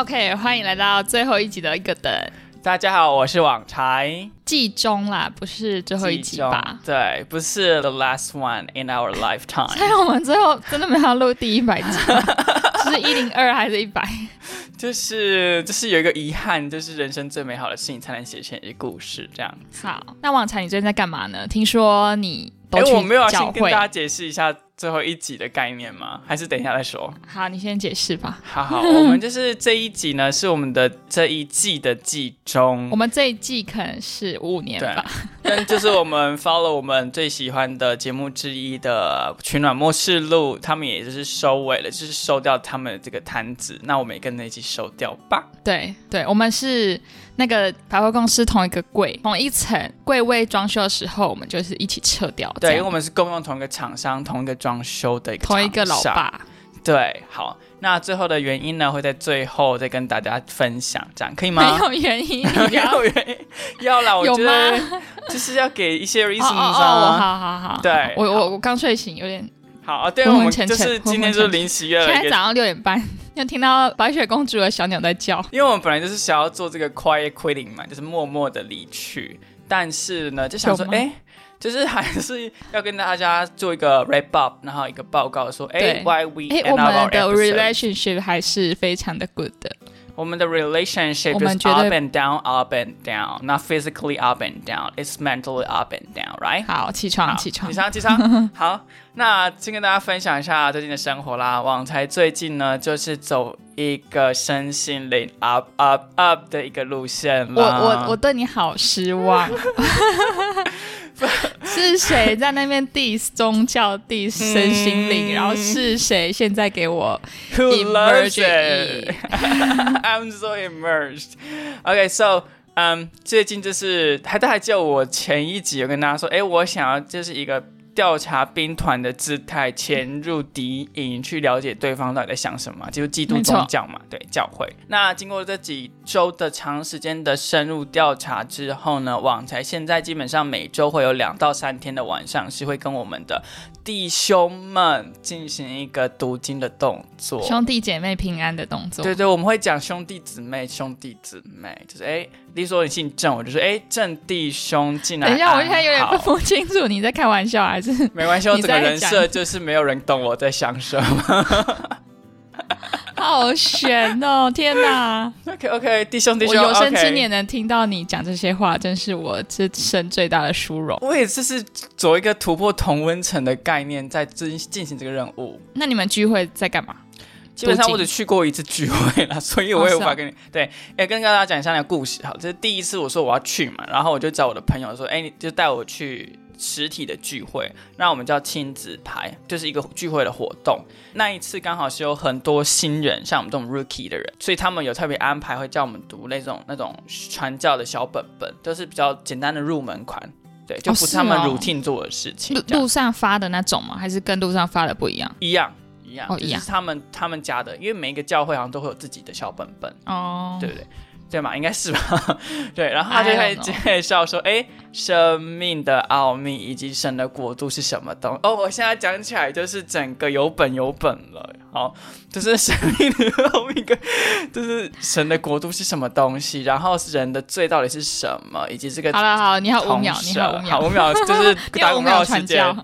OK，欢迎来到最后一集的一个等大家好，我是网柴。季中啦，不是最后一集吧？对，不是 the last one in our lifetime。所以我们最后真的没有录第一百集，是一零二还是一百？就是就是有一个遗憾，就是人生最美好的事情才能写成一个故事这样。好，那网柴，你最近在干嘛呢？听说你哎，都我没有先跟大。家解释一下最后一集的概念吗？还是等一下再说？好，你先解释吧。好好，我们就是这一集呢，是我们的这一季的季中我。们这一季可能是五年对吧。但就是我们 follow 我们最喜欢的节目之一的《取暖末世录》，他们也就是收尾了，就是收掉他们的这个摊子，那我们也跟着一起收掉吧。对对，我们是那个百货公司同一个柜，同一层柜位装修的时候，我们就是一起撤掉。对，因为我们是共用同一个厂商、同一个装修的一个同一个老。爸。对，好，那最后的原因呢，会在最后再跟大家分享，这样可以吗没吗？有原因，没要有原因，要啦，我有觉得吗？就是要给一些 reasons 哦哦哦，啊。好好好，对我我我刚睡醒，有点。好啊，对，我们就是今天就是临时约了一个现在早上六点半，又听到白雪公主的小鸟在叫。因为我们本来就是想要做这个 quiet quitting 嘛，就是默默的离去，但是呢，就想说，哎，就是还是要跟大家做一个 wrap up，然后一个报告说，哎对，why we 哎，end 我 our 们的 relationship 还是非常的 good 的。我们的 relationship 我 is up and down, up and down, not physically up and down, it's mentally up and down, right? 好，起床，起床起。床，起床。好，那先跟大家分享一下最近的生活啦。网才最近呢，就是走一个身心灵 up up up 的一个路线我。我我对你好失望。是谁在那边 diss 宗教 diss 身心灵？嗯然后是谁现在给我 Who loves Emergent it? I'm so immersed. Okay, so 嗯、最近就是还大家还记得我前一集有跟大家说，哎，我想要就是一个调查兵团的姿态潜入敌营，去了解对方到底在想什么，就是基督宗教嘛，对教会。那经过这几周的长时间的深入调查之后呢，网才现在基本上每周会有两到三天的晚上是会跟我们的弟兄们进行一个读经的动作。兄弟姐妹平安的动作？对对，我们会讲兄弟姊妹，兄弟姊妹，就是哎，例如说你姓郑，我就说哎，郑弟兄进来。等一下，我现在有点分不清楚你在开玩笑还是 没关系，我整个人设就是没有人懂我在想什么。好悬哦！天哪，OK OK，弟兄弟兄，我有生之年能听到你讲这些话，真是我这生最大的殊荣。我也就是走一个突破同温层的概念，在进进行这个任务。那你们聚会在干嘛？基本上我只去过一次聚会啦，所以我也无法 跟你、对。哎，跟大家讲一下那个故事好，这是第一次我说我要去嘛，然后我就找我的朋友说，哎，你就带我去实体的聚会，那我们叫亲子牌，就是一个聚会的活动。那一次刚好是有很多新人，像我们这种 rookie 的人，所以他们有特别安排会叫我们读那种那种传教的小本本，都是比较简单的入门款。对，就不是是他们哦 routine 做的事情，路上发的那种吗？还是跟路上发的不一样？一样一样，哦一样是他们他们家的，因为每一个教会好像都会有自己的小本本，哦，对不对？对嘛，应该是吧？对，然后他就 I 会介绍说，哎，生命的奥秘以及神的国度是什么东？哦，我现在讲起来就是整个有本有本了。好，就是生命的奥秘跟就是神的国度是什么东西，然后人的罪到底是什么，以及这个好了好，你好五秒，你好五秒。好秒，五秒就是 打五秒广告时间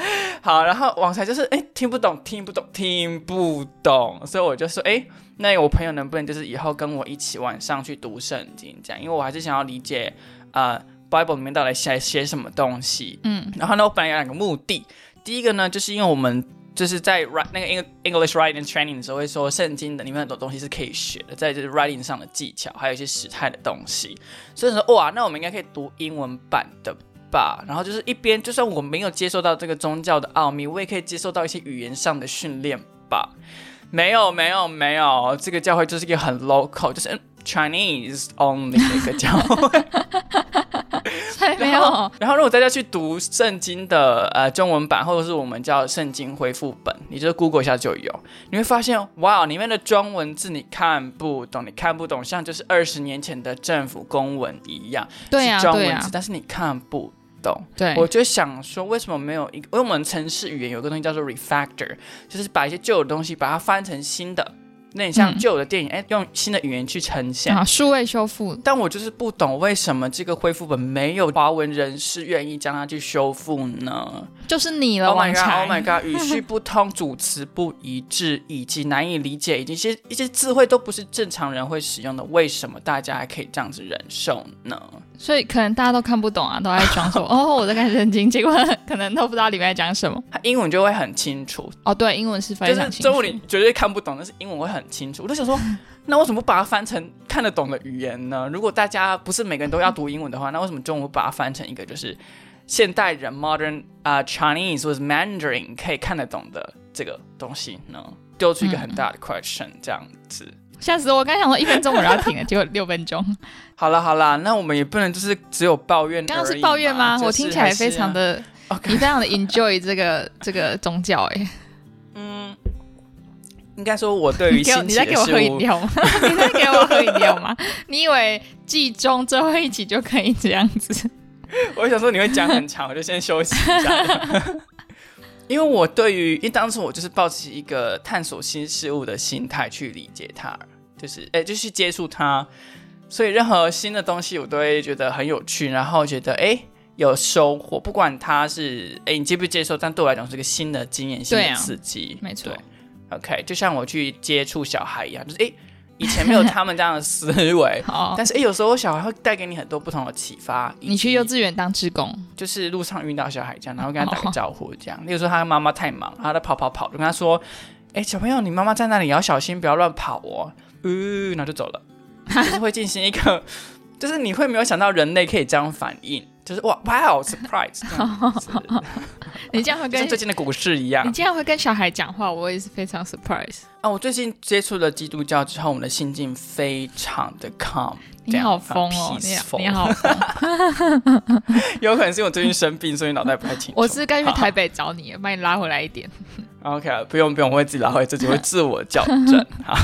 好，然后网才就是哎听不懂，听不懂，听不懂，所以我就说哎，那我朋友能不能就是以后跟我一起晚上去读圣经这样？因为我还是想要理解呃 Bible 里面到底写写什么东西。嗯，然后呢，我本来有两个目的，第一个呢，就是因为我们就是在 write 那个 Eng- English writing training 的时候会说，圣经的里面很多东西是可以学的，在就是 writing 上的技巧，还有一些时态的东西。所以说，哇，那我们应该可以读英文版的吧？然后就是一边，就算我没有接受到这个宗教的奥秘，我也可以接受到一些语言上的训练吧？没有，没有，没有，这个教会就是一个很 local，就是嗯 Chinese only 的一个教会。才没有。然后，如果大家去读圣经的呃中文版，或者是我们叫圣经恢复本，你就 Google 一下就有，你会发现，哇，里面的中文字你看不懂，你看不懂，像就是二十年前的政府公文一样，对呀、是中文字，但是你看不懂。对，我就想说，为什么没有一个？因为我们城市语言有个东西叫做 refactor，就是把一些旧的东西把它翻成新的。那你像嗯旧的电影，哎、用新的语言去呈现。啊，数位修复，但我就是不懂为什么这个恢复本没有华文人士愿意将它去修复呢就是你了，？Oh my god！Oh my god！语序不通，主词不一致，以及难以理解，以及一些一些字汇都不是正常人会使用的，为什么大家还可以这样子忍受呢？所以可能大家都看不懂啊，都在装说 哦我在看圣经，结果可能都不知道里面在讲什么。它英文就会很清楚，哦，对，英文是非就是常清楚。中文你绝对看不懂，但是英文会很清楚。我就想说，那为什么不把它翻成看得懂的语言呢？如果大家不是每个人都要读英文的话，那为什么中文把它翻成一个就是现代人 modern 啊、Chinese 或者 Mandarin 可以看得懂的这个东西呢？丢出一个很大的 question，、这样子。吓死我！我刚想说一分钟我就要停了，结果六分钟。好了好了，那我们也不能就是只有抱怨。刚刚是抱怨吗？就是我听起来非常的，你非常的 enjoy 这个 这个宗教哎、嗯，应该说我对于新奇 你在给我喝饮料吗？你在给我喝饮料吗？你以为季中最后一集就可以这样子？我想说你会讲很长，我就先休息一下。因为我对于，因为当时我就是抱持一个探索新事物的心态去理解它，就是诶，就去接触它，所以任何新的东西我都会觉得很有趣，然后觉得诶有收获，不管它是诶你接不接受，但对我来讲是个新的经验、新的刺激，没错。OK，就像我去接触小孩一样，就是诶以前没有他们这样的思维，但是诶有时候小孩会带给你很多不同的启发。你去幼稚园当志工，就是路上遇到小孩这样，然后跟他打个招呼这样。例如说他妈妈太忙，他在跑跑跑，就跟他说：“哎、小朋友，你妈妈在那里，要小心，不要乱跑哦。”嗯，然后就走了，就是会进行一个，就是你会没有想到人类可以这样反应，就是哇哇哦 surprise，你这样会跟最近的股市一样你这样会跟小孩讲话，我也是非常 surprise。啊！我最近接触了基督教之后，我们的心境非常的 calm，你好疯哦，你这样你好疯！有可能是我最近生病，所以脑袋不太清楚。我是该去台北找你，把你拉回来一点。OK，不用不用，我会自己拉回，自己会自我校正。好。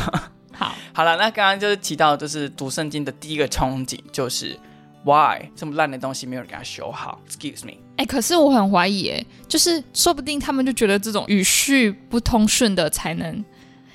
好，好了，那刚刚就是提到，就是读圣经的第一个憧憬，就是 why 这么烂的东西没有人给他修好？Excuse me，哎、可是我很怀疑，哎，就是说不定他们就觉得这种语序不通顺的才能，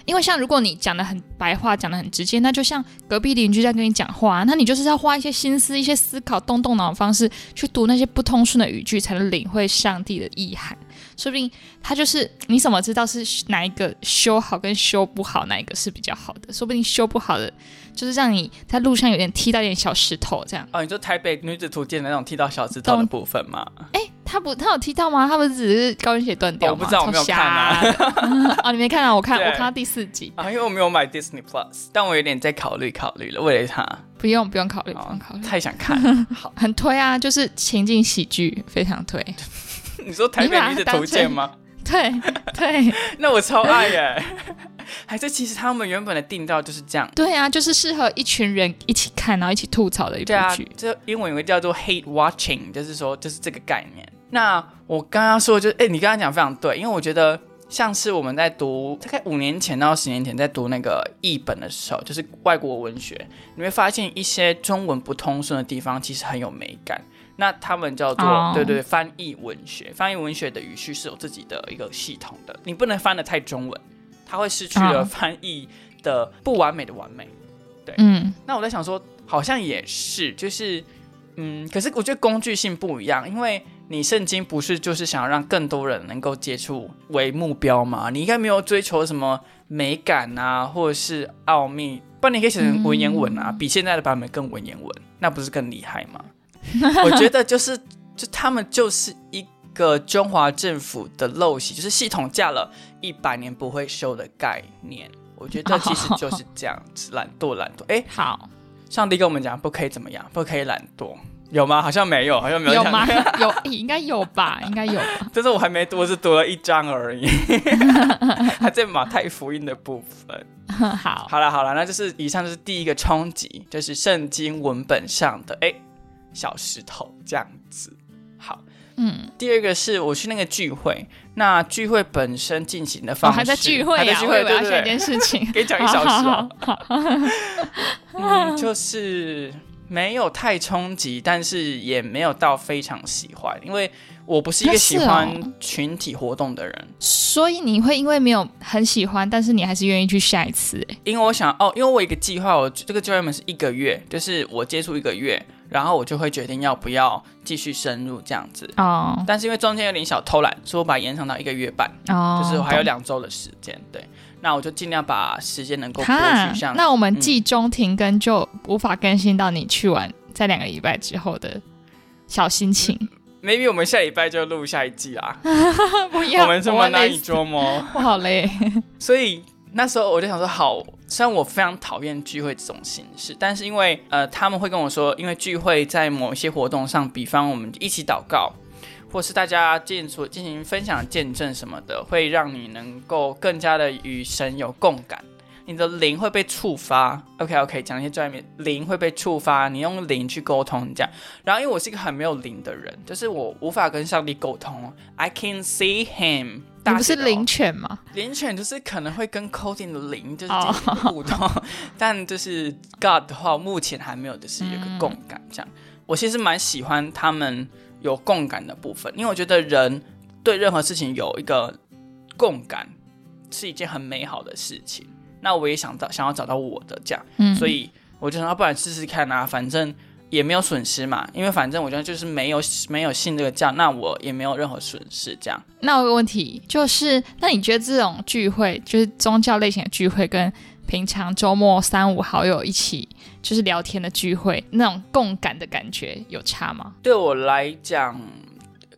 因为像如果你讲的很白话，讲的很直接，那就像隔壁邻居在跟你讲话，那你就是要花一些心思、一些思考、动动脑的方式去读那些不通顺的语句，才能领会上帝的意涵。说不定他就是你怎么知道是哪一个修好跟修不好，哪一个是比较好的？说不定修不好的就是让你在路上有点踢到一点小石头这样。哦，你说台北女子图鉴的那种踢到小石头的部分吗？哎，他不，他有踢到吗？他不是只是高跟鞋断掉吗？哦我不知道我没有看啊 哦，你没看啊？我看，我看到第四集，啊，因为我没有买 Disney Plus，但我有点在考虑考虑了，为了它，不用不用考虑，不哦用考虑，太想看。好，很推啊，就是情景喜剧，非常推。你说台北女子图鉴吗？对对 那我超爱耶！还是其实他们原本的定调就是这样。对啊，就是适合一群人一起看，然后一起吐槽的一部对啊剧。，这英文有个叫做 hate watching，就是说就是这个概念。那我刚刚说就是，哎，你刚刚讲非常对，因为我觉得像是我们在读大概五年前到十年前在读那个译本的时候，就是外国文学，你会发现一些中文不通顺的地方其实很有美感。那他们叫做、哦对对对翻译文学，翻译文学的语序是有自己的一个系统的，你不能翻的太中文，它会失去了哦翻译的不完美的完美。对嗯，那我在想说，好像也是，就是，嗯，可是我觉得工具性不一样，因为你圣经不是就是想要让更多人能够接触为目标嘛？你应该没有追求什么美感啊，或者是奥秘，不然你可以写成文言文啊，比现在的版本更文言文，那不是更厉害吗？我觉得就是，就他们就是一个中华政府的陋习，就是系统架了一百年不会修的概念。我觉得其实就是这样子，懒惰，懒惰。哎，好，上帝跟我们讲不可以怎么样，不可以懒惰，有吗？好像没有，好像没有讲有吗？有，应该有吧？应该有吧？但是我还没读，我只读了一章而已，还在马太福音的部分。好，好了好了，那就是以上就是第一个冲击，就是圣经文本上的哎小石头这样子。好，嗯，第二个是我去那个聚会，那聚会本身进行的哦，方式，还在聚会呀，还在聚会，我以为对对对一件，事情。可以讲一小时哦。好。嗯，就是没有太冲击，但是也没有到非常喜欢，因为我不是一个喜欢群体活动的人。所以你会因为没有很喜欢，但是你还是愿意去下一次、哎，因为我想哦，因为我有一个计划，我这个 journey 是一个月，就是我接触一个月，然后我就会决定要不要继续深入这样子。哦但是因为中间有点小偷懒，所以我把它延长到一个月半，哦，就是我还有两周的时间。对，那我就尽量把时间能够拨哈去像，那我们嗯季中停更就无法更新到你去完在两个礼拜之后的小心情。Maybe 我们下礼拜就录下一季啦。不要，我们这么会难以捉摸，我好累。所以那时候我就想说，好，虽然我非常讨厌聚会这种形式，但是因为呃他们会跟我说，因为聚会在某一些活动上，比方我们一起祷告。或是大家进所进行分享见证什么的，会让你能够更加的与神有共感，你的灵会被触发。OK OK，讲一些专业，灵会被触发，你用灵去沟通这样。然后因为我是一个很没有灵的人，就是我无法跟上帝沟通。I can see him，你不是灵犬吗？灵犬就是可能会跟 coding 的灵就是哦进行互动 但就是 God 的话，目前还没有，就是有个共感这样。我其实蛮喜欢他们有共感的部分，因为我觉得人对任何事情有一个共感是一件很美好的事情。那我也想到想要找到我的这样，嗯，所以我就想要不然试试看啊，反正也没有损失嘛，因为反正我觉得就是没有没有信这个教，那我也没有任何损失这样。那我有个问题就是，那你觉得这种聚会，就是宗教类型的聚会，跟平常周末三五好友一起就是聊天的聚会，那种共感的感觉有差吗？对我来讲，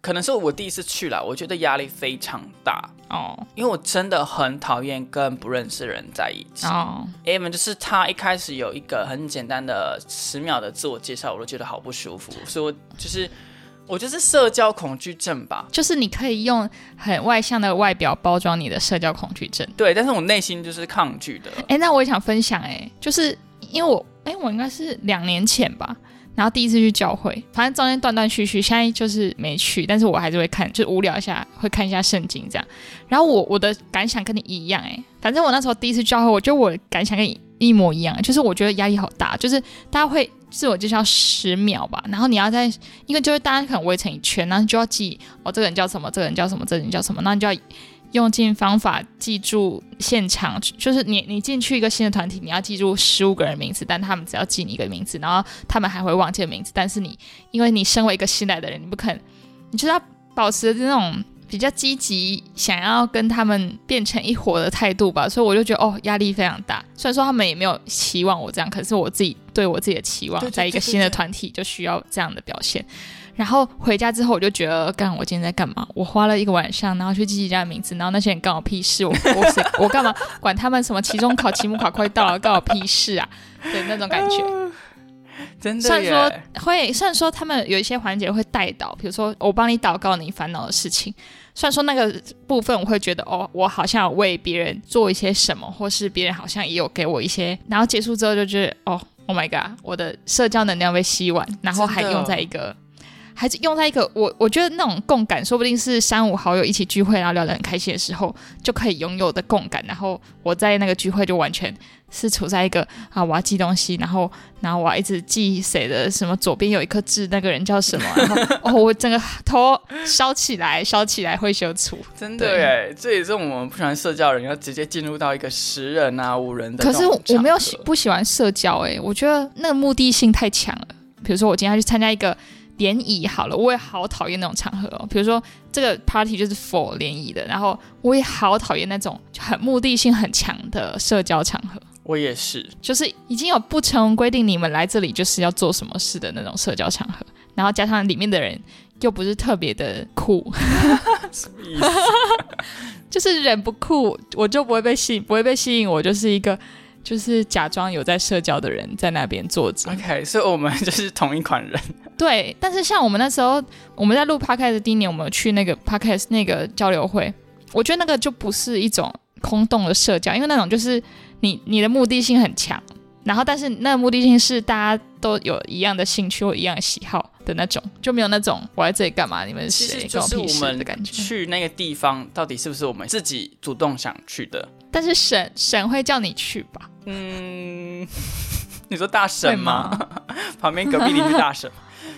可能是我第一次去了，我觉得压力非常大，哦因为我真的很讨厌跟不认识的人在一起。哦，a m 就是他一开始有一个很简单的十秒的自我介绍，我都觉得好不舒服，所以我就是我就是社交恐惧症吧。就是你可以用很外向的外表包装你的社交恐惧症。对，但是我内心就是抗拒的。哎，那我也想分享，哎，就是因为我，哎，我应该是两年前吧，然后第一次去教会，反正中间断断续续，现在就是没去，但是我还是会看，就无聊一下会看一下圣经这样。然后我我的感想跟你一样，哎，反正我那时候第一次教会，我觉得我感想跟你一模一样，就是我觉得压力好大，就是大家会自我介绍十秒吧，然后你要在，因为就是大家可能围成一圈，然后就要记哦，这个人叫什么，这个人叫什么，这个人叫什么，那你就要用尽方法记住现场，就是你你进去一个新的团体，你要记住十五个人名字，但他们只要记你一个名字，然后他们还会忘记名字，但是你因为你身为一个新来的人，你不肯，你就是要保持那种比较积极，想要跟他们变成一伙的态度吧，所以我就觉得哦压力非常大。虽然说他们也没有期望我这样，可是我自己对我自己的期望，在一个新的团体就需要这样的表现。然后回家之后，我就觉得，干，我今天在干嘛？我花了一个晚上，然后去记人家的名字，然后那些人干我屁事？我 我谁我干嘛管他们什么期中考、期末考快到了，干我屁事啊？对，那种感觉。真的虽然说，会，虽然说他们有一些环节会带导，比如说我帮你祷告你烦恼的事情。虽然说那个部分我会觉得哦，我好像有为别人做一些什么，或是别人好像也有给我一些，然后结束之后就觉得哦，Oh my god，我的社交能量被吸完，然后还用在一个。还是用在一个我我觉得那种共感，说不定是三五好友一起聚会，然后聊得很开心的时候，就可以拥有的共感。然后我在那个聚会就完全是处在一个啊，我要记东西，然后然后我要一直记谁的什么，左边有一颗痣，那个人叫什么，然后 哦，我整个头烧起来，烧起来会羞处。真的对耶，这也是我们不喜欢社交人要直接进入到一个十人啊、五人的可是。我没有喜不喜欢社交、哎，我觉得那个目的性太强了。比如说我今天要去参加一个联谊，好了，我也好讨厌那种场合哦。比如说这个 party 就是 for 联谊的，然后我也好讨厌那种很目的性很强的社交场合。我也是，就是已经有不成文规定，你们来这里就是要做什么事的那种社交场合，然后加上里面的人又不是特别的酷，什么意思？就是人不酷，我就不会被吸引，不会被吸引，我就是一个就是假装有在社交的人在那边坐着。OK，所以我们就是同一款人。对，但是像我们那时候我们在录 podcast 的第一年，我们有去那个 podcast 那个交流会，我觉得那个就不是一种空洞的社交，因为那种就是你你的目的性很强，然后但是那个目的性是大家都有一样的兴趣或一样的喜好的那种，就没有那种我在这里干嘛，你们是谁实就是跟屁事我们的感觉。去那个地方，到底是不是我们自己主动想去的？但是神神会叫你去吧？嗯，你说大神吗？旁边隔壁邻居大婶。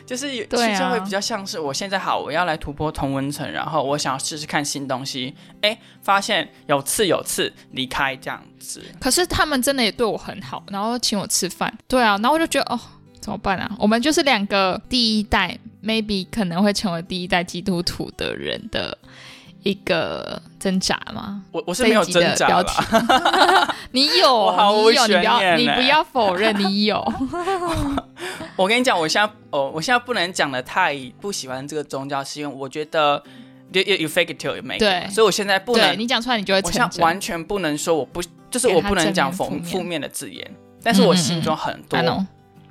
就是有其实会比较像是我现在好，我要来突破同温层，然后我想要试试看新东西，哎，发现有刺有刺，离开这样子。可是他们真的也对我很好，然后请我吃饭。对啊，然后我就觉得哦，怎么办啊？我们就是两个第一代，maybe 可能会成为第一代基督徒的人的一个挣扎吗？我我是没有挣扎标题。啦，你有，你有，你不要，你不要否认你有。我跟你讲，我现在哦，我现在不能讲的太不喜欢这个宗教，是因为我觉得 you you you fake it till you make it，对。所以我现在不对能，你讲出来，你就会我现在。完全不能说我不，就是我不能讲负负面。的字眼，但是我心中很多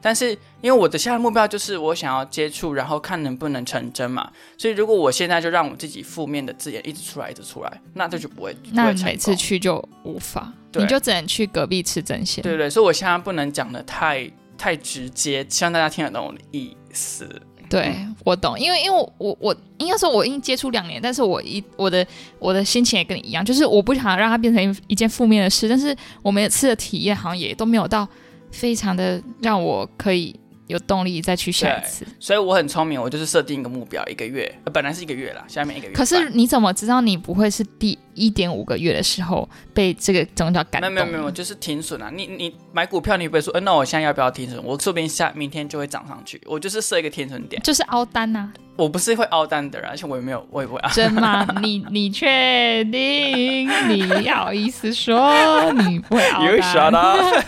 但是因为我的现在目标就是我想要接触，然后看能不能成真嘛。所以如果我现在就让我自己负面的字眼一直出来，一直出来，那这就不会那每次。去就无法，你就只能去隔壁吃针线。对对，所以我现在不能讲的太太直接，希望大家听得懂我的意思。对，我懂，因为因为我我我应该说我已经接触两年，但是我一我的我的心情也跟你一样，就是我不想让它变成一一件负面的事，但是我每次的体验好像也都没有到非常的让我可以有动力再去下一次。所以我很聪明，我就是设定一个目标，一个月，呃、本来是一个月啦，下面一个月。可是你怎么知道你不会是第一点五个月的时候被这个宗教感动？没有没有没有，就是停损啊！你你买股票，你不会说，呃，那我现在要不要停损？我说不定下明天就会涨上去，我就是设一个停损点。就是凹单呐、我不是会凹单的人，而且我也没有，我也不会凹。真吗？你你确定？你好意思说你不会凹 You 单 shut up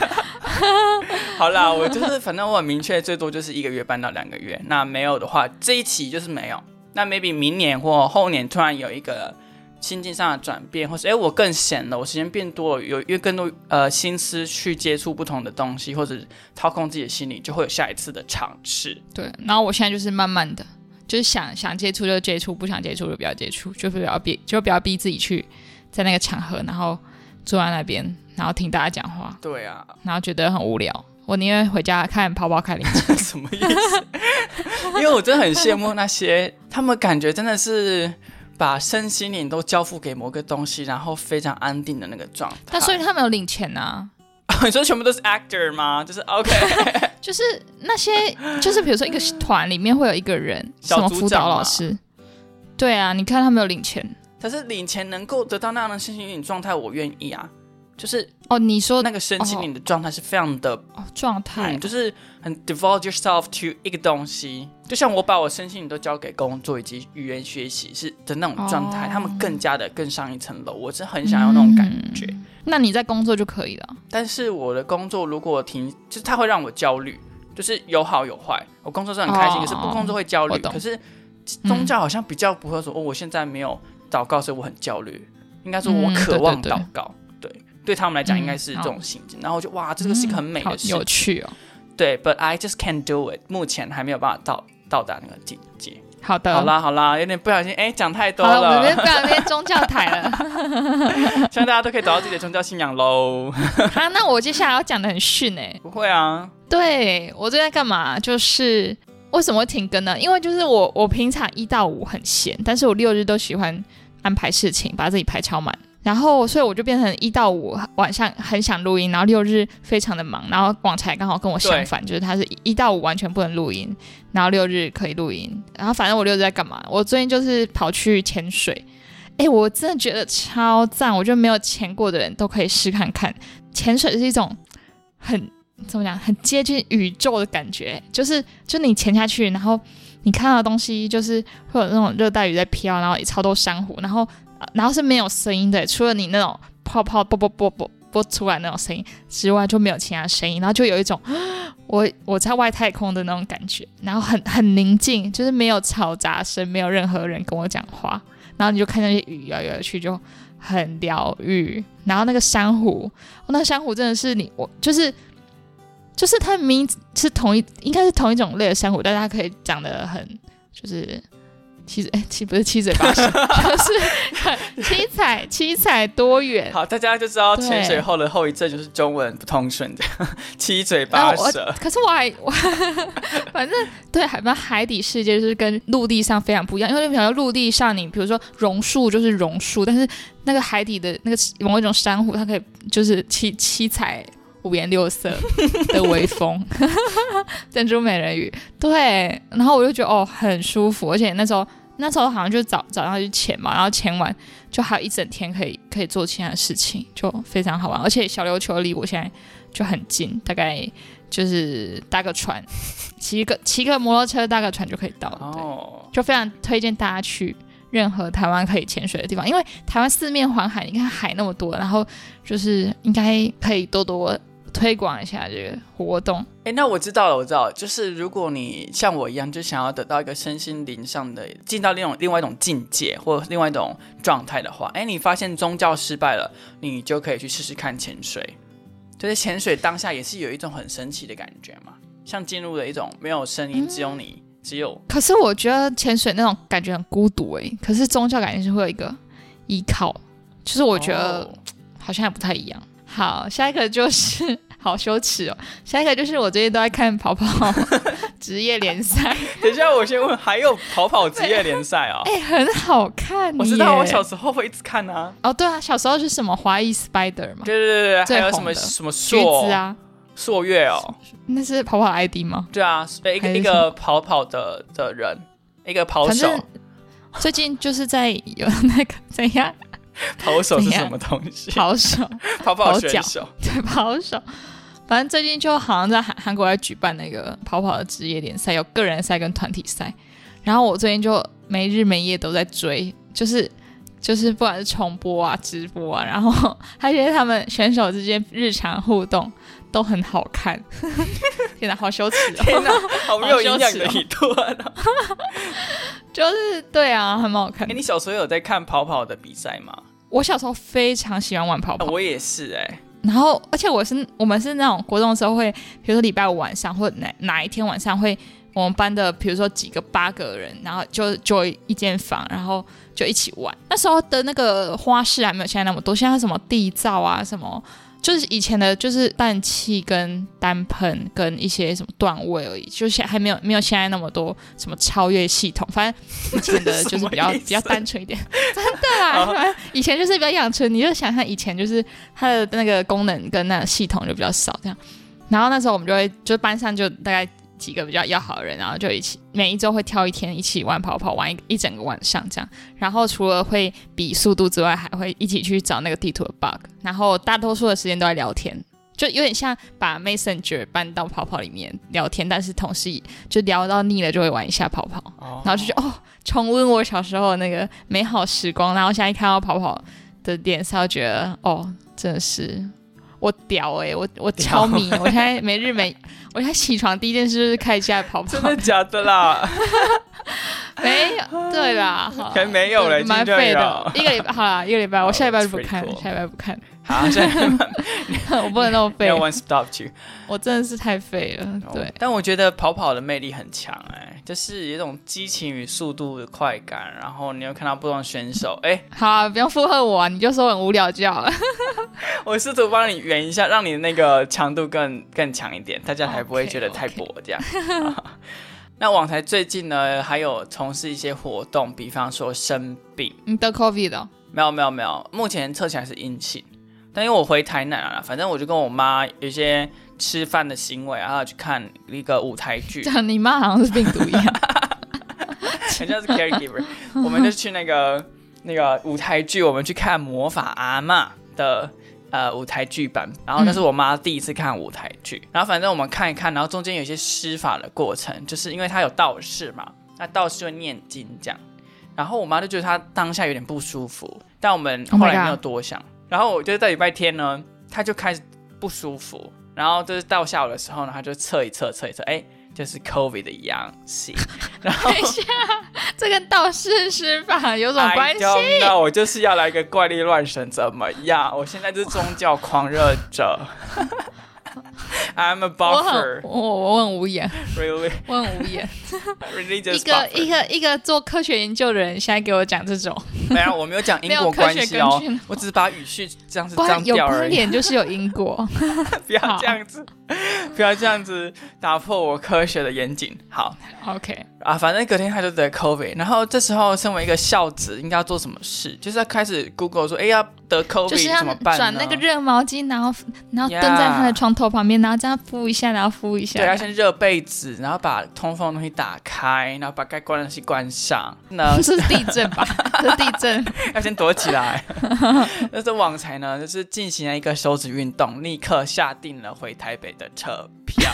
好啦，我就是反正我很明确，最多就是一个月半到两个月。那没有的话，这一期就是没有。那 maybe 明年或后年突然有一个心境上的转变，或是哎我更闲了，我时间变多了，有有更多呃心思去接触不同的东西，或者操控自己的心理，就会有下一次的尝试。对，然后我现在就是慢慢的，就是想想接触就接触，不想接触就不要接触，就不要逼，就不要逼自己去在那个场合，然后坐在那边，然后听大家讲话，对啊，然后觉得很无聊。我宁愿回家看泡泡开灵车。什么意思？因为我真的很羡慕那些他们感觉真的是把身心灵都交付给某个东西，然后非常安定的那个状态。但所以他们有领钱啊，你说全部都是 actor 吗？就是 OK，就是那些，就是比如说一个团里面会有一个人，什小么辅导老师，对啊，你看他们有领钱可是领钱能够得到那样的身心灵状态，我愿意啊。就是哦。你说那个身心灵的状态是非常的，哦状态嗯，就是很 devote yourself to 一个东西。就像我把我身心灵都交给工作以及语言学习是的那种状态，哦他们更加的更上一层楼。我是很想要那种感觉。那你在工作就可以了。但是我的工作如果停，就是它会让我焦虑，就是有好有坏。我工作是很开心，哦可是不工作会焦虑。可是宗教好像比较不会说，哦，我现在没有祷告，所以我很焦虑。应该说我嗯渴望对对对祷告，对，对他们来讲嗯应该是这好种心境。然后我就哇，这个是一个很美的事情，有趣哦。对，but I just can't do it。目前还没有办法到到达那个境界。好的，好啦好啦，有点不小心，哎，讲太多了，我们不然变宗教台了。希望大家都可以找到自己的宗教信仰喽。啊，那我接下来要讲的很逊哎、不会啊，对我最近在干嘛？就是为什么会停更呢？因为就是我我平常一到五很闲，但是我六日都喜欢安排事情，把自己排超满。然后，所以我就变成一到五晚上很想录音，然后六日非常的忙。然后广才刚好跟我相反，就是他是一到五完全不能录音，然后六日可以录音。然后反正我六日在干嘛？我最近就是跑去潜水。哎，我真的觉得超赞！我觉得没有潜过的人都可以试看看。潜水是一种很怎么讲，很接近宇宙的感觉，就是就你潜下去，然后你看到的东西就是会有那种热带鱼在飘，然后超多珊瑚，然后、然后是没有声音的，除了你那种泡泡啵啵啵啵啵出来那种声音之外，就没有其他声音，然后就有一种 我我在外太空的那种感觉，然后很很宁静，就是没有嘈杂声，没有任何人跟我讲话，然后你就看那些鱼摇摇去就。很疗愈，然后那个珊瑚，那珊瑚真的是你我就是就是它明明是同一应该是同一种类的珊瑚，但是它可以长得很就是七嘴哎七不是七嘴八舌，就是七彩七彩多元。好，大家就知道对潜水后的后遗症就是中文不通顺的，七嘴八舌。可是我还 我反正对海，反正海底世界就是跟陆地上非常不一样，因为比如说陆地上你比如说榕树就是榕树，但是那个海底的那个某一种珊瑚，它可以就是七七彩五颜六色的微风，珍珠美人鱼。对，然后我就觉得哦很舒服，而且那时候那时候好像就早早上去潜嘛，然后潜完就还有一整天可以可以做其他的事情，就非常好玩。而且小琉球离我现在就很近，大概就是搭个船，骑个骑个摩托车搭个船就可以到。对，哦，就非常推荐大家去任何台湾可以潜水的地方，因为台湾四面环海，你看海那么多，然后就是应该可以多多推广一下这个活动。哎，那我知道了，我知道了，就是如果你像我一样，就想要得到一个身心灵上的进到另种另外一种境界或另外一种状态的话，哎，你发现宗教失败了，你就可以去试试看潜水。就是潜水当下也是有一种很神奇的感觉嘛，像进入了一种没有声音，只有你，只有可是我觉得潜水那种感觉很孤独诶、可是宗教感觉是会有一个依靠，就是我觉得哦好像还不太一样。好，下一个就是好羞耻哦，下一个就是我最近都在看跑跑 职业联赛，等一下，我先问，还有跑跑职业联赛哦？哎、很好看。我知道，我小时候会一直看啊。哦，对啊，小时候是什么华裔 Spider 嘛，对对对对，最还有什么什么橘朔子啊，朔月哦，那是跑跑 ID 吗？对啊，一个一个跑跑的的人，一个跑手，最近就是在有那个怎样？跑手是什么东西？跑手，跑跑选手。对跑手，反正最近就好像在韩韩国在举办那个跑跑的职业联赛，有个人赛跟团体赛。然后我最近就没日没夜都在追，就是就是不管是重播啊、直播啊，然后还有他们选手之间日常互动都很好看。天哪，好羞耻哦！天哪，好没有 营养的一段啊！就是对啊，很蛮好看哎，的。你小时候有在看跑跑的比赛吗？我小时候非常喜欢玩跑跑，啊我也是哎，然后，而且我是我们是那种活动的时候会，比如说礼拜五晚上或哪哪一天晚上会，我们班的比如说几个八个人，然后就就一间房，然后就一起玩。那时候的那个花式还没有现在那么多，现在什么地灶啊什么。就是以前的，就是氮气跟单喷跟一些什么段位而已，就现还没有没有现在那么多什么超越系统，反正以前的就是比较比较单纯一点，真的啦，反正以前就是比较养成，你就想象以前就是它的那个功能跟那个系统就比较少这样，然后那时候我们就会就班上就大概几个比较要好的人，然后就一起每一周会挑一天一起玩跑跑，玩一一整个晚上这样。然后除了会比速度之外，还会一起去找那个地图的 bug。然后大多数的时间都在聊天，就有点像把 Messenger 搬到跑跑里面聊天，但是同时就聊到腻了就会玩一下跑跑，哦然后就觉得哦，重温我小时候的那个美好时光。然后现在一看到跑跑的脸色，就觉得哦，真的是。我屌哎、我我超迷，我现在每日每，我现在起床第一件事就是开一下跑跑真，的假的啦？没有，对啦，好可能没有嘞对蛮废的。一个礼拜好啦，一个礼拜，我下礼拜就不看，cool 下礼拜不看，好，现在 我不能那么废 no，one stopped you。我真的是太废了。对，但我觉得跑跑的魅力很强哎、就是有一种激情与速度的快感，然后你又看到不同的选手，哎、好啊，不用附和我啊，你就说我很无聊就好了。我试图帮你圆一下，让你的那个强度更更强一点，大家才不会觉得太薄这样。那网台最近呢，还有从事一些活动，比方说生病，你得 COVID 了，没有没有没有，目前测起来是阴性，但因为我回台南了，反正我就跟我妈有一些吃饭的行为，然后去看一个舞台剧。你妈好像是病毒一样。人家是 caregiver，我们就去那个那个舞台剧，我们去看《魔法阿嬷》的呃舞台剧版，然后那是我妈第一次看舞台剧，然后反正我们看一看，然后中间有一些施法的过程，就是因为他有道士嘛，那道士就会念经这样，然后我妈就觉得她当下有点不舒服，但我们 Oh 后来没有多想，然后我就在礼拜天呢，她就开始不舒服，然后就是到下午的时候呢，她就测一测测一测，哎。就是 COVID 的阳性，然后等一下，这跟道士施法有什么关系？那我就是要来个怪力乱神，怎么样？我现在就是宗教狂热者。I'm a 我很 buffer, 我我很无言，really 我很无言。一个。一个一个做科学研究的人，现在给我讲这种没有，我没有讲 因果关系哦，我只是把语序这样子这样关有调而已。关联就是有因果。不要这样子，不要这样子打破我科学的严谨。好 OK，啊，反正隔天他就得 COVID，然后这时候身为一个孝子，应该要做什么事？就是要开始 Google 说，哎要，得 COVID 是要怎么办呢？转那个热毛巾，然后然后蹲在他的床头旁边，然后这样敷一下，然后敷一下。对，要先热被子，然后把通风的东西打开，然后把该关的东西关上。那 这是地震吧？这是地震。要先躲起来。那这网才呢，就是进行了一个手指运动，立刻下定了回台北的车票，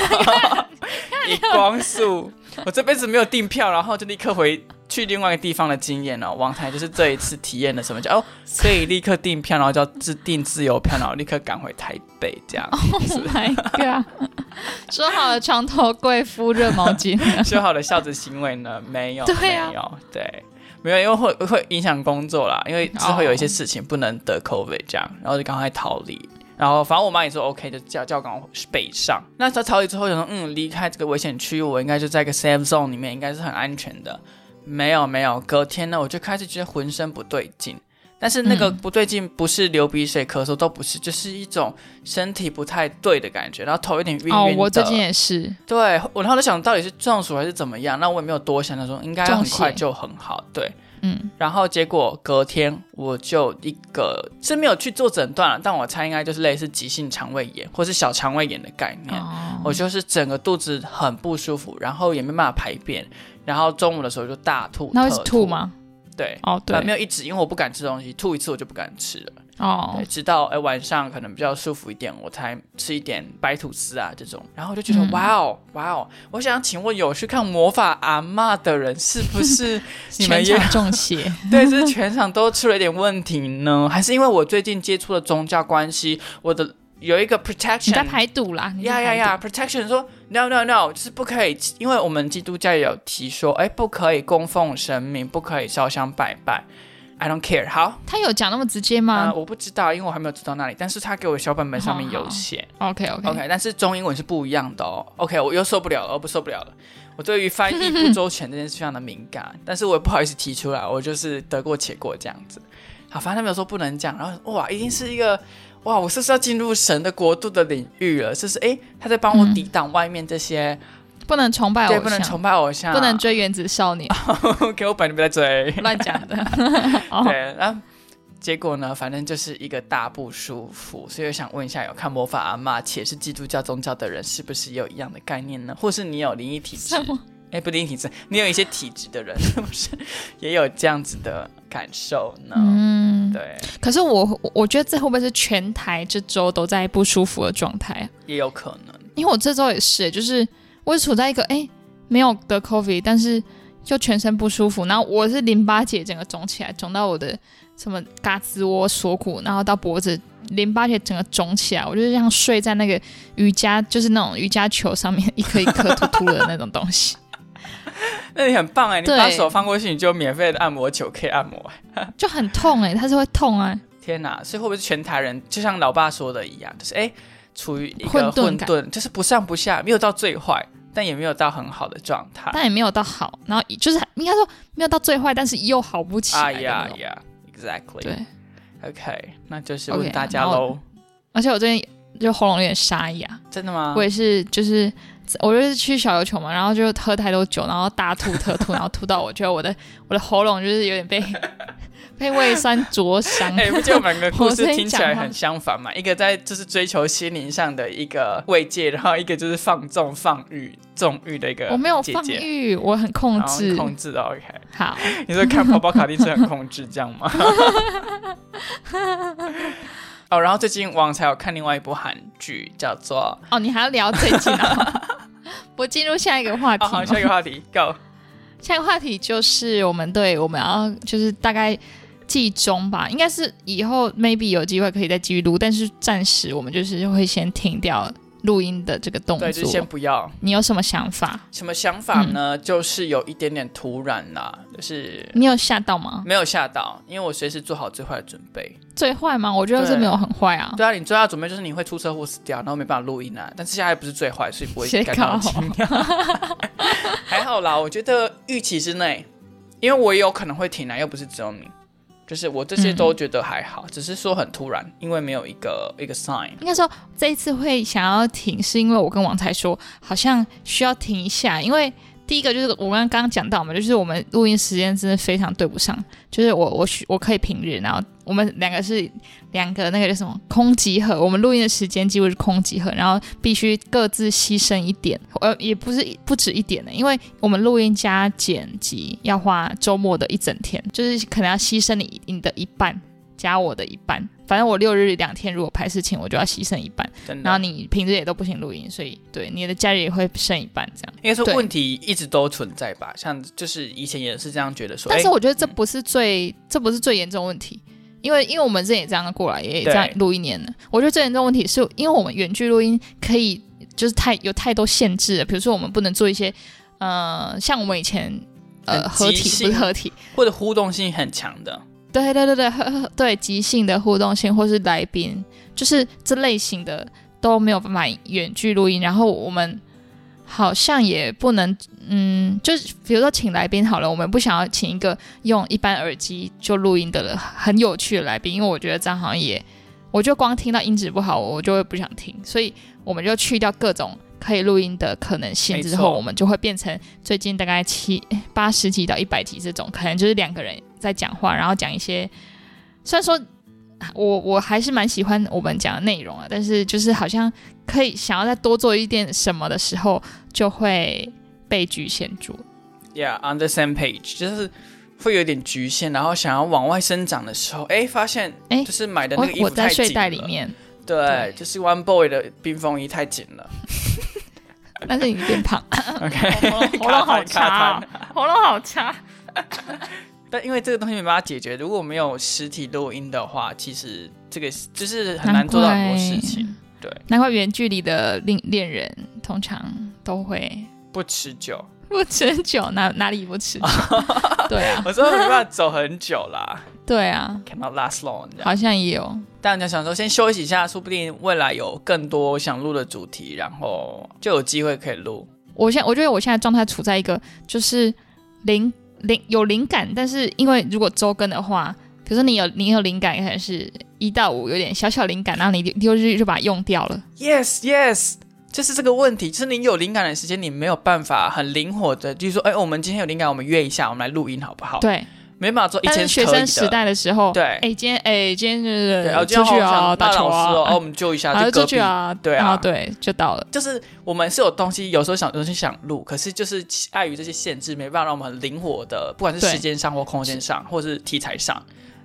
以光速。我这辈子没有订票，然后就立刻回去另外一个地方的经验哦。王台就是这一次体验了什么叫哦，可以立刻订票，然后叫自订自由票，然后立刻赶回台北这样。Oh my god！说好了床头柜敷热毛巾呢，说好的孝子行为呢？没有，对啊没有，对，没有，因为会会影响工作啦，因为之后有一些事情不能得 COVID 这样，然后就赶快逃离。然后反正我妈也说 OK，就叫叫我赶快北上。那在逃离之后，想说嗯，离开这个危险区，我应该就在一个 safe zone 里面，应该是很安全的。没有没有，隔天呢，我就开始觉得浑身不对劲。但是那个嗯不对劲不是流鼻水、咳嗽，都不是，就是一种身体不太对的感觉，然后头有点晕晕的。哦，我最近也是，对我，然后就想到底是中暑还是怎么样，那我也没有多想，他说应该很快就很好，对。嗯，然后结果隔天我就一个是没有去做诊断了，但我猜应该就是类似急性肠胃炎或是小肠胃炎的概念。哦，我就是整个肚子很不舒服，然后也没办法排便，然后中午的时候就大吐。那会是吐？吗？对，哦，对呃，没有一直，因为我不敢吃东西，吐一次我就不敢吃了。哦对，，直到哎晚上可能比较舒服一点，我才吃一点白吐司啊这种，然后我就觉得、嗯哇哦哇哦，我想请问有去看魔法阿嬷的人是不是 你们也中邪。对，是全场都出了一点问题呢？还是因为我最近接触了宗教关系，我的有一个 protection 你在排毒啦？呀呀！Protection 说 no no no，就是不可以，因为我们基督教也有提说，哎，不可以供奉神明，不可以烧香拜拜。I don't care。好，他有讲那么直接啊、吗我不知道，因为我还没有知道那里，但是他给我小本本上面有写。？OK OK OK，但是中英文是不一样的哦。OK，我又受不了了，我不受不了了。我对于翻译不周全这件事非常的敏感，但是我也不好意思提出来，我就是得过且过这样子。好，反正他们有说不能讲，然后哇，一定是一个哇，我是不是要进入神的国度的领域了？就是诶，他在帮我嗯抵挡外面这些，不能崇拜对，偶像，不能崇拜偶像，不能追原子少年，给我本你不在追。乱讲的。哦对，然后结果呢，反正就是一个大不舒服，所以我想问一下，有看魔法阿嬷且是基督教宗教的人，是不是也有一样的概念呢？或是你有灵异体质？哎，不灵异体质，你有一些体质的人，是不是也有这样子的感受呢？嗯，对，可是我我我觉得这会不会是全台这周都在不舒服的状态啊？也有可能。因为我这周也是，就是我是处在一个哎没有得 COVID，但是就全身不舒服，然后我是淋巴结整个肿起来，肿到我的什么嘎吱窝、锁骨，然后到脖子，淋巴结整个肿起来，我就是像睡在那个瑜伽，就是那种瑜伽球上面一颗一颗突突的那种东西，那你很棒哎，你把手放过去，你就免费的按摩球可以按摩。就很痛哎、它是会痛啊，天哪！所以会不会是全台人就像老爸说的一样，就是哎，处于一混沌个混感沌，就是不上不下，没有到最坏，但也没有到很好的状态。但也没有到好，然后就是应该说没有到最坏，但是又好不起啊来。呀呀，exactly。对，OK，那就是问大家喽。而且我最近就喉咙有点沙哑。真的吗？我也是，就是我就是去小琉球嘛，然后就喝太多酒，然后大吐特吐，然后吐到我觉得我的我的喉咙就是有点被被胃酸灼伤。哎、不就我们两个故事听起来很相反嘛？一个在就是追求心灵上的一个慰藉，然后一个就是放纵放欲纵欲的一个我没有放欲，我很控制。控制的 OK。好，你说看跑跑卡丁车很控制这样吗？哦，然后最近网才有看另外一部韩剧，叫做哦，你还要聊最近啊？我进入下一个话题哦，好，下一个话题，Go。下一个话题就是我们对我们要就是大概季中吧，应该是以后 maybe 有机会可以再继续录，但是暂时我们就是会先停掉录音的这个动作对，就先。不要。你有什么想法？什么想法嗯呢？就是有一点点突然啦，就是你有吓到吗？没有吓到，因为我随时做好最坏的准备。最坏吗？我觉得对这没有很坏啊。对啊，你最坏的准备就是你会出车祸死掉，然后没办法录音啊。但是现在不是最坏，所以不会 写感到稿惊讶。还好啦，我觉得预期之内，因为我也有可能会停啊，又不是只有你。就是我这些都觉得还好，只是说很突然，因为没有一个一个 sign。应该说这一次会想要停，是因为我跟王才说好像需要停一下，因为。第一个就是我们刚刚讲到嘛，就是我们录音时间真的非常对不上。就是我我我可以平日，然后我们两个是两个那个叫什么空集合，我们录音的时间几乎是空集合，然后必须各自牺牲一点，呃，也不是不止一点的，因为我们录音加剪辑要花周末的一整天，就是可能要牺牲你你的一半。加我的一半，反正我六日两天如果拍事情，我就要牺牲一半。然后你平日也都不行录音，所以对你的假日也会剩一半这样。应该说问题一直都存在吧？像就是以前也是这样觉得说，但是我觉得这不是最这不是最严重问题，因为因为我们之前也这样过来，也这样录一年了。我觉得最严重问题是因为我们远距录音可以就是太有太多限制了，比如说我们不能做一些呃像我们以前呃合体不是合体或者互动性很强的。对对对对，对即兴的互动性，或是来宾，就是这类型的都没有办法远距录音。然后我们好像也不能，嗯，就是比如说请来宾好了，我们不想要请一个用一般耳机就录音的很有趣的来宾，因为我觉得这样好像也，我就光听到音质不好，我就会不想听。所以我们就去掉各种可以录音的可能性之后，我们就会变成最近大概七八十集到一百集这种，可能就是两个人。在讲话，然后讲一些，虽然说我我还是蛮喜欢我们讲的内容啊，但是就是好像可以想要再多做一点什么的时候，就会被局限住。Yeah，on the same page，就是会有点局限，然后想要往外生长的时候，哎，发现哎，就是买的那个衣服太紧了。我在睡袋里面。对，就是 One Boy 的冰风衣太紧了。但是你变胖。OK，喉咙好差，喉咙好差。但因为这个东西没办法解决，如果没有实体录音的话，其实这个就是很难做到很多事情。对，难怪远距离的恋恋人通常都会不持久，不持久，哪哪里不持久？对啊，我说没办法走很久啦。对啊，cannot last long。好像也有，但人家想说先休息一下，说不定未来有更多想录的主题，然后就有机会可以录。我现我觉得我现在状态处在一个就是零。灵有灵感，但是因为如果周更的话，比如说你有你有灵感，可能是一到五有点小小灵感，然后你六日就把它用掉了。Yes, yes，就是这个问题，就是你有灵感的时间，你没有办法很灵活的，就是说，哎，我们今天有灵感，我们约一下，我们来录音好不好？对。没办法做，以前学生时代的时候，对，哎，今天哎，今天就是出去啊，打球啊，哦，我们就一下就出去啊，对啊，对，就到了。就是我们是有东西，有时候想东西想录，可是就是碍于这些限制，没办法让我们很灵活的，不管是时间上或空间上，或者是题材上，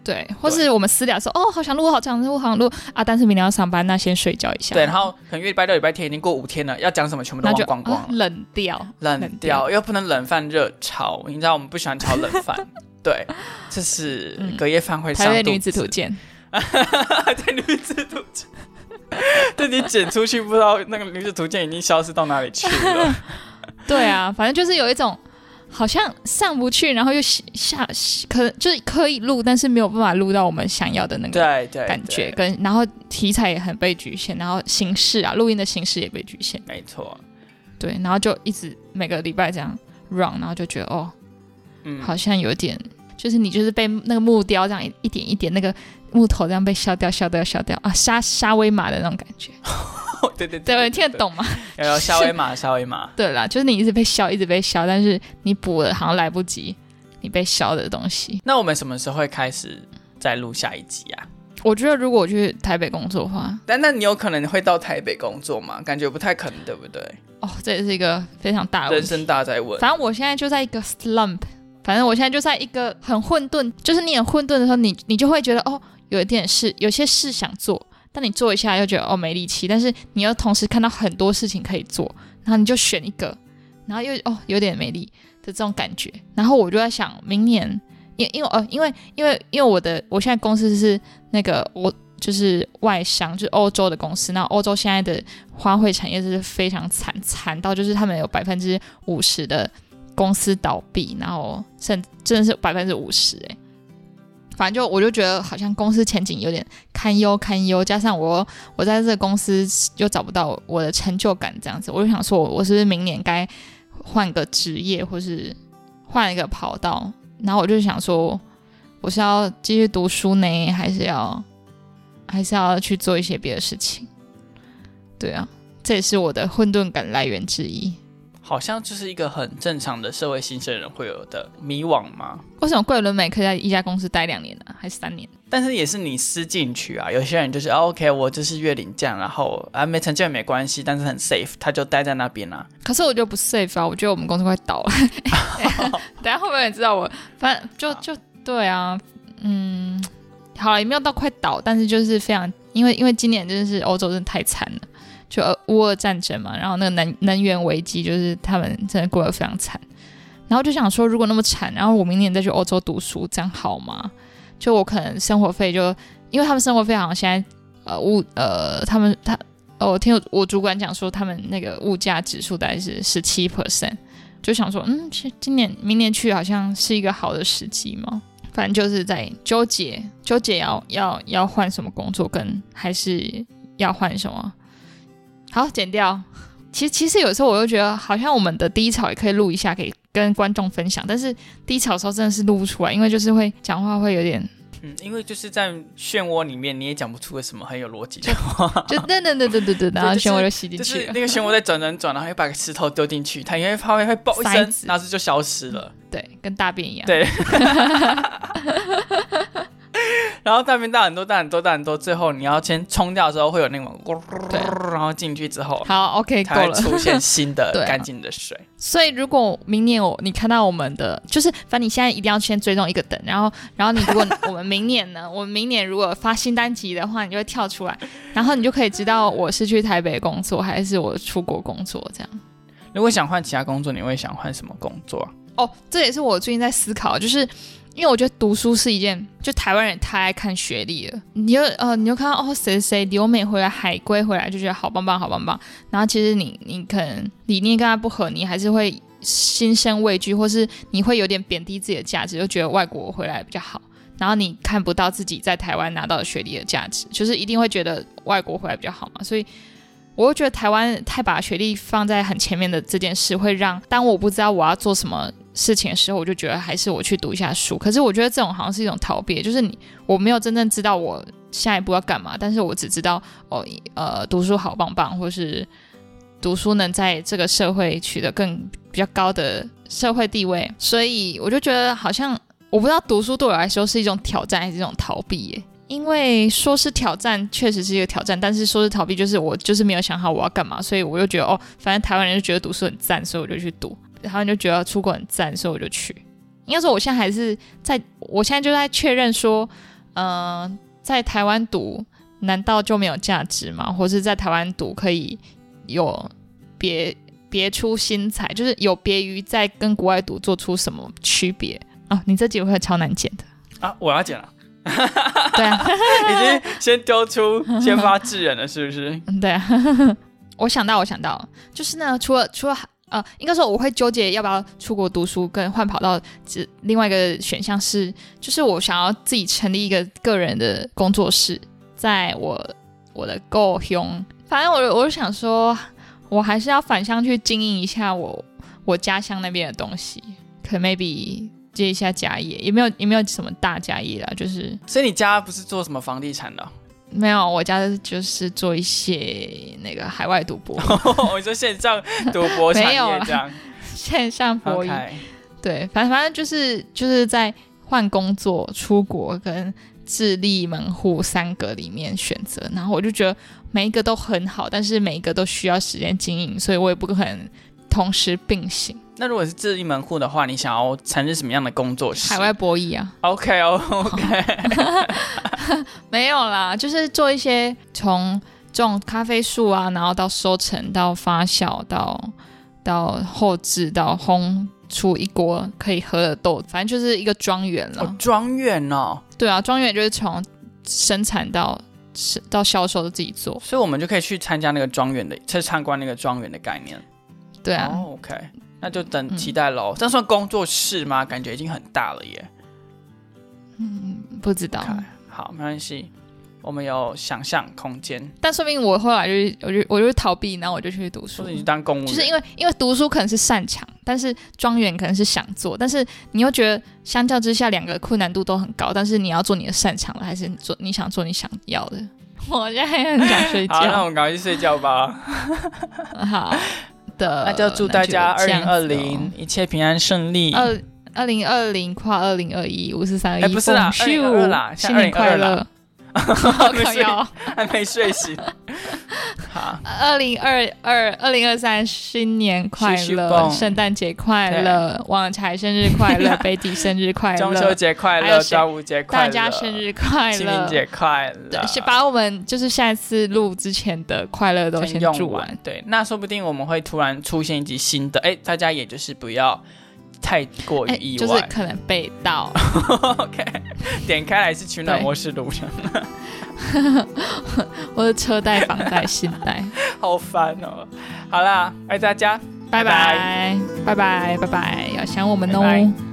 对，或是我们私聊说，哦，好想录，好想录，好想录啊，但是明天要上班，那先睡觉一下。对，然后可能约礼拜六、礼拜天已经过五天了，要讲什么全部都忘光光，冷掉，冷掉，又不能冷饭热炒，你知道我们不喜欢炒冷饭。对，这是隔夜饭会上。台北女子图鉴，在女子图鉴，对你剪出去，不知道那个女子图鉴已经消失到哪里去了。对啊，反正就是有一种好像上不去，然后又下，可能就是可以录，但是没有办法录到我们想要的那个感觉，跟然后题材也很被局限，然后形式啊，录音的形式也被局限。没错，对，然后就一直每个礼拜这样 run，然后就觉得哦，嗯，好像有点。就是你就是被那个木雕这样一一点一点那个木头这样被削掉削掉削掉啊沙沙威玛的那种感觉，对对对，听得懂吗？有沙威玛沙威玛，对啦，就是你一直被削一直被削，但是你补了好像来不及你被削的东西。那我们什么时候会开始再录下一集啊？我觉得如果我去台北工作的话，但那你有可能会到台北工作吗？感觉不太可能，对不对？哦，这也是一个非常大的人生大在问。反正我现在就在一个 slump。反正我现在就在一个很混沌，就是你很混沌的时候，你你就会觉得哦，有一点事，有些事想做，但你做一下又觉得哦没力气，但是你又同时看到很多事情可以做，然后你就选一个，然后又哦有点没力的这种感觉。然后我就在想，明年因因为呃因为因为因为我的我现在公司是那个我就是外商，就是欧洲的公司，那欧洲现在的花卉产业是非常惨惨到就是他们有百分之五十的。公司倒闭，然后甚真的是百分之五十哎，反正就我就觉得好像公司前景有点堪忧堪忧，加上我我在这个公司又找不到我的成就感，这样子，我就想说，我是不是明年该换个职业，或是换一个跑道？然后我就想说，我是要继续读书呢，还是要还是要去做一些别的事情？对啊，这也是我的混沌感来源之一。好像就是一个很正常的社会新生人会有的迷惘吗？为什么桂纶镁可以在一家公司待两年呢、还是三年？但是也是你私进去啊，有些人就是、哦 OK，我就是月领这样，然后啊没成就也没关系，但是很 safe，他就待在那边啊。可是我觉得不 safe 啊，我觉得我们公司快倒了。等一下会不会知道我？反正就就对啊，嗯，好了，也没有到快倒，但是就是非常，因为因为今年真的是欧洲真的太惨了，就俄乌俄战争嘛，然后那个能能源危机，就是他们真的过得非常惨。然后就想说，如果那么惨，然后我明年再去欧洲读书，这样好吗？就我可能生活费就，因为他们生活费好像现在呃物呃他们他呃我听我主管讲说，他们那个物价指数大概是十七 percent，就想说，嗯，今年明年去好像是一个好的时机嘛。反正就是在纠结纠结要要要换什么工作，跟还是要换什么。好，剪掉。其实其实有时候我又觉得，好像我们的低潮也可以录一下，可以跟观众分享。但是低潮的时候真的是录不出来，因为就是会讲话会有点，嗯，因为就是在漩涡里面，你也讲不出个什么很有逻辑的话，就噔噔噔噔噔噔，然后漩涡就吸进就去了。是那个漩涡在转转转，然后又把个石头丢进去，它因为它会会爆一声，然后就消失了。对，跟大便一样。对，然后大便大很多，大很多，大很多，最后你要先冲掉之后会有那种，对然后进去之后好，OK，够了。出现新的 干净的水。所以如果明年我你看到我们的，就是反正你现在一定要先追踪一个等，然后然后你如果我们明年呢，我们明年如果发新单集的话，你就会跳出来，然后你就可以知道我是去台北工作还是我出国工作这样。如果想换其他工作，你会想换什么工作啊？哦，这也是我最近在思考，就是因为我觉得读书是一件，就台湾人太爱看学历了，你就呃，你就看到哦谁谁留美回来、海归回来，就觉得好棒棒、好棒棒，然后其实你你可能理念跟他不合，你还是会心生畏惧，或是你会有点贬低自己的价值，就觉得外国回来比较好。然后你看不到自己在台湾拿到的学历的价值，就是一定会觉得外国回来比较好嘛。所以我会觉得台湾太把学历放在很前面的这件事，会让当我不知道我要做什么事情的时候，我就觉得还是我去读一下书。可是我觉得这种好像是一种逃避，就是你我没有真正知道我下一步要干嘛，但是我只知道哦呃读书好棒棒，或是读书能在这个社会取得更比较高的社会地位，所以我就觉得好像我不知道读书对我来说是一种挑战还是一种逃避耶。因为说是挑战，确实是一个挑战，但是说是逃避，就是我就是没有想好我要干嘛，所以我就觉得哦，反正台湾人就觉得读书很赞，所以我就去读；台湾人就觉得出国很赞，所以我就去。应该说，我现在还是在，我现在就在确认说，嗯、在台湾读难道就没有价值吗？或是在台湾读可以有别别出心裁，就是有别于在跟国外读做出什么区别哦？你这集会超难剪的，啊，我要剪了，对啊，已经先丢出，先发制人了，是不是？嗯，对啊，我想到，我想到，就是呢，除了除了呃，应该说我会纠结要不要出国读书跟换跑道，只另外一个选项是，就是我想要自己成立一个个人的工作室，在我我的故乡，反正我我就想说，我还是要返乡去经营一下我我家乡那边的东西，可 maybe 接一下家业，也没有也没有什么大家业啦，就是所以你家不是做什么房地产的？没有，我家就是做一些那个海外赌博。我说线上赌博产 没有这样。线上博弈对，反正反正就是就是在换工作、出国跟自立门户三个里面选择，然后我就觉得每一个都很好，但是每一个都需要时间经营，所以我也不可能同时并行。那如果是自立门户的话，你想要从事什么样的工作室？海外博弈啊，OK 哦 OK，没有啦，就是做一些从种咖啡树啊，然后到收成，到发酵，到到后置，到烘出一锅可以喝的豆，反正就是一个庄园了。哦，庄园哦，对啊，庄园就是从生产到是到销售都自己做。所以我们就可以去参加那个庄园的，去参观那个庄园的概念。对啊，哦，OK，那就等期待喽。这样算工作室吗？感觉已经很大了耶。嗯不知道，看好，没关系，我们有想象空间。但说明我后来就是我就我就逃避，然后我就去读书。你去当公务员，就是因为因为读书可能是擅长，但是庄园可能是想做，但是你又觉得相较之下两个困难度都很高，但是你要做你的擅长的，还是做你想做你想要的？我现在很想睡好，那我觉。们赶快去睡觉吧。好，的，那就祝大家二零二零一切平安顺利。二二零二零跨二零二一五四三二一，哎不是啦凤2022啦新年快现在2022乐！好可要。还没睡醒。好，二零二二二零二三新年快乐，圣诞节快乐，旺财生日快乐，贝蒂生日快乐中秋乐，节快乐，端午节快乐，大家生日快清明乐。节快乐，，是把我们就是下一次录之前的快乐都先用祝完。。对，那说不定我们会突然出现一集新的，哎，大家也就是不要太过意就是。可能被盗，OK，点开来是取暖模式路上。我的车贷、房贷、信贷。好烦哦。好啦，爱大家，拜拜拜，拜拜，拜拜，要想我们哦。拜拜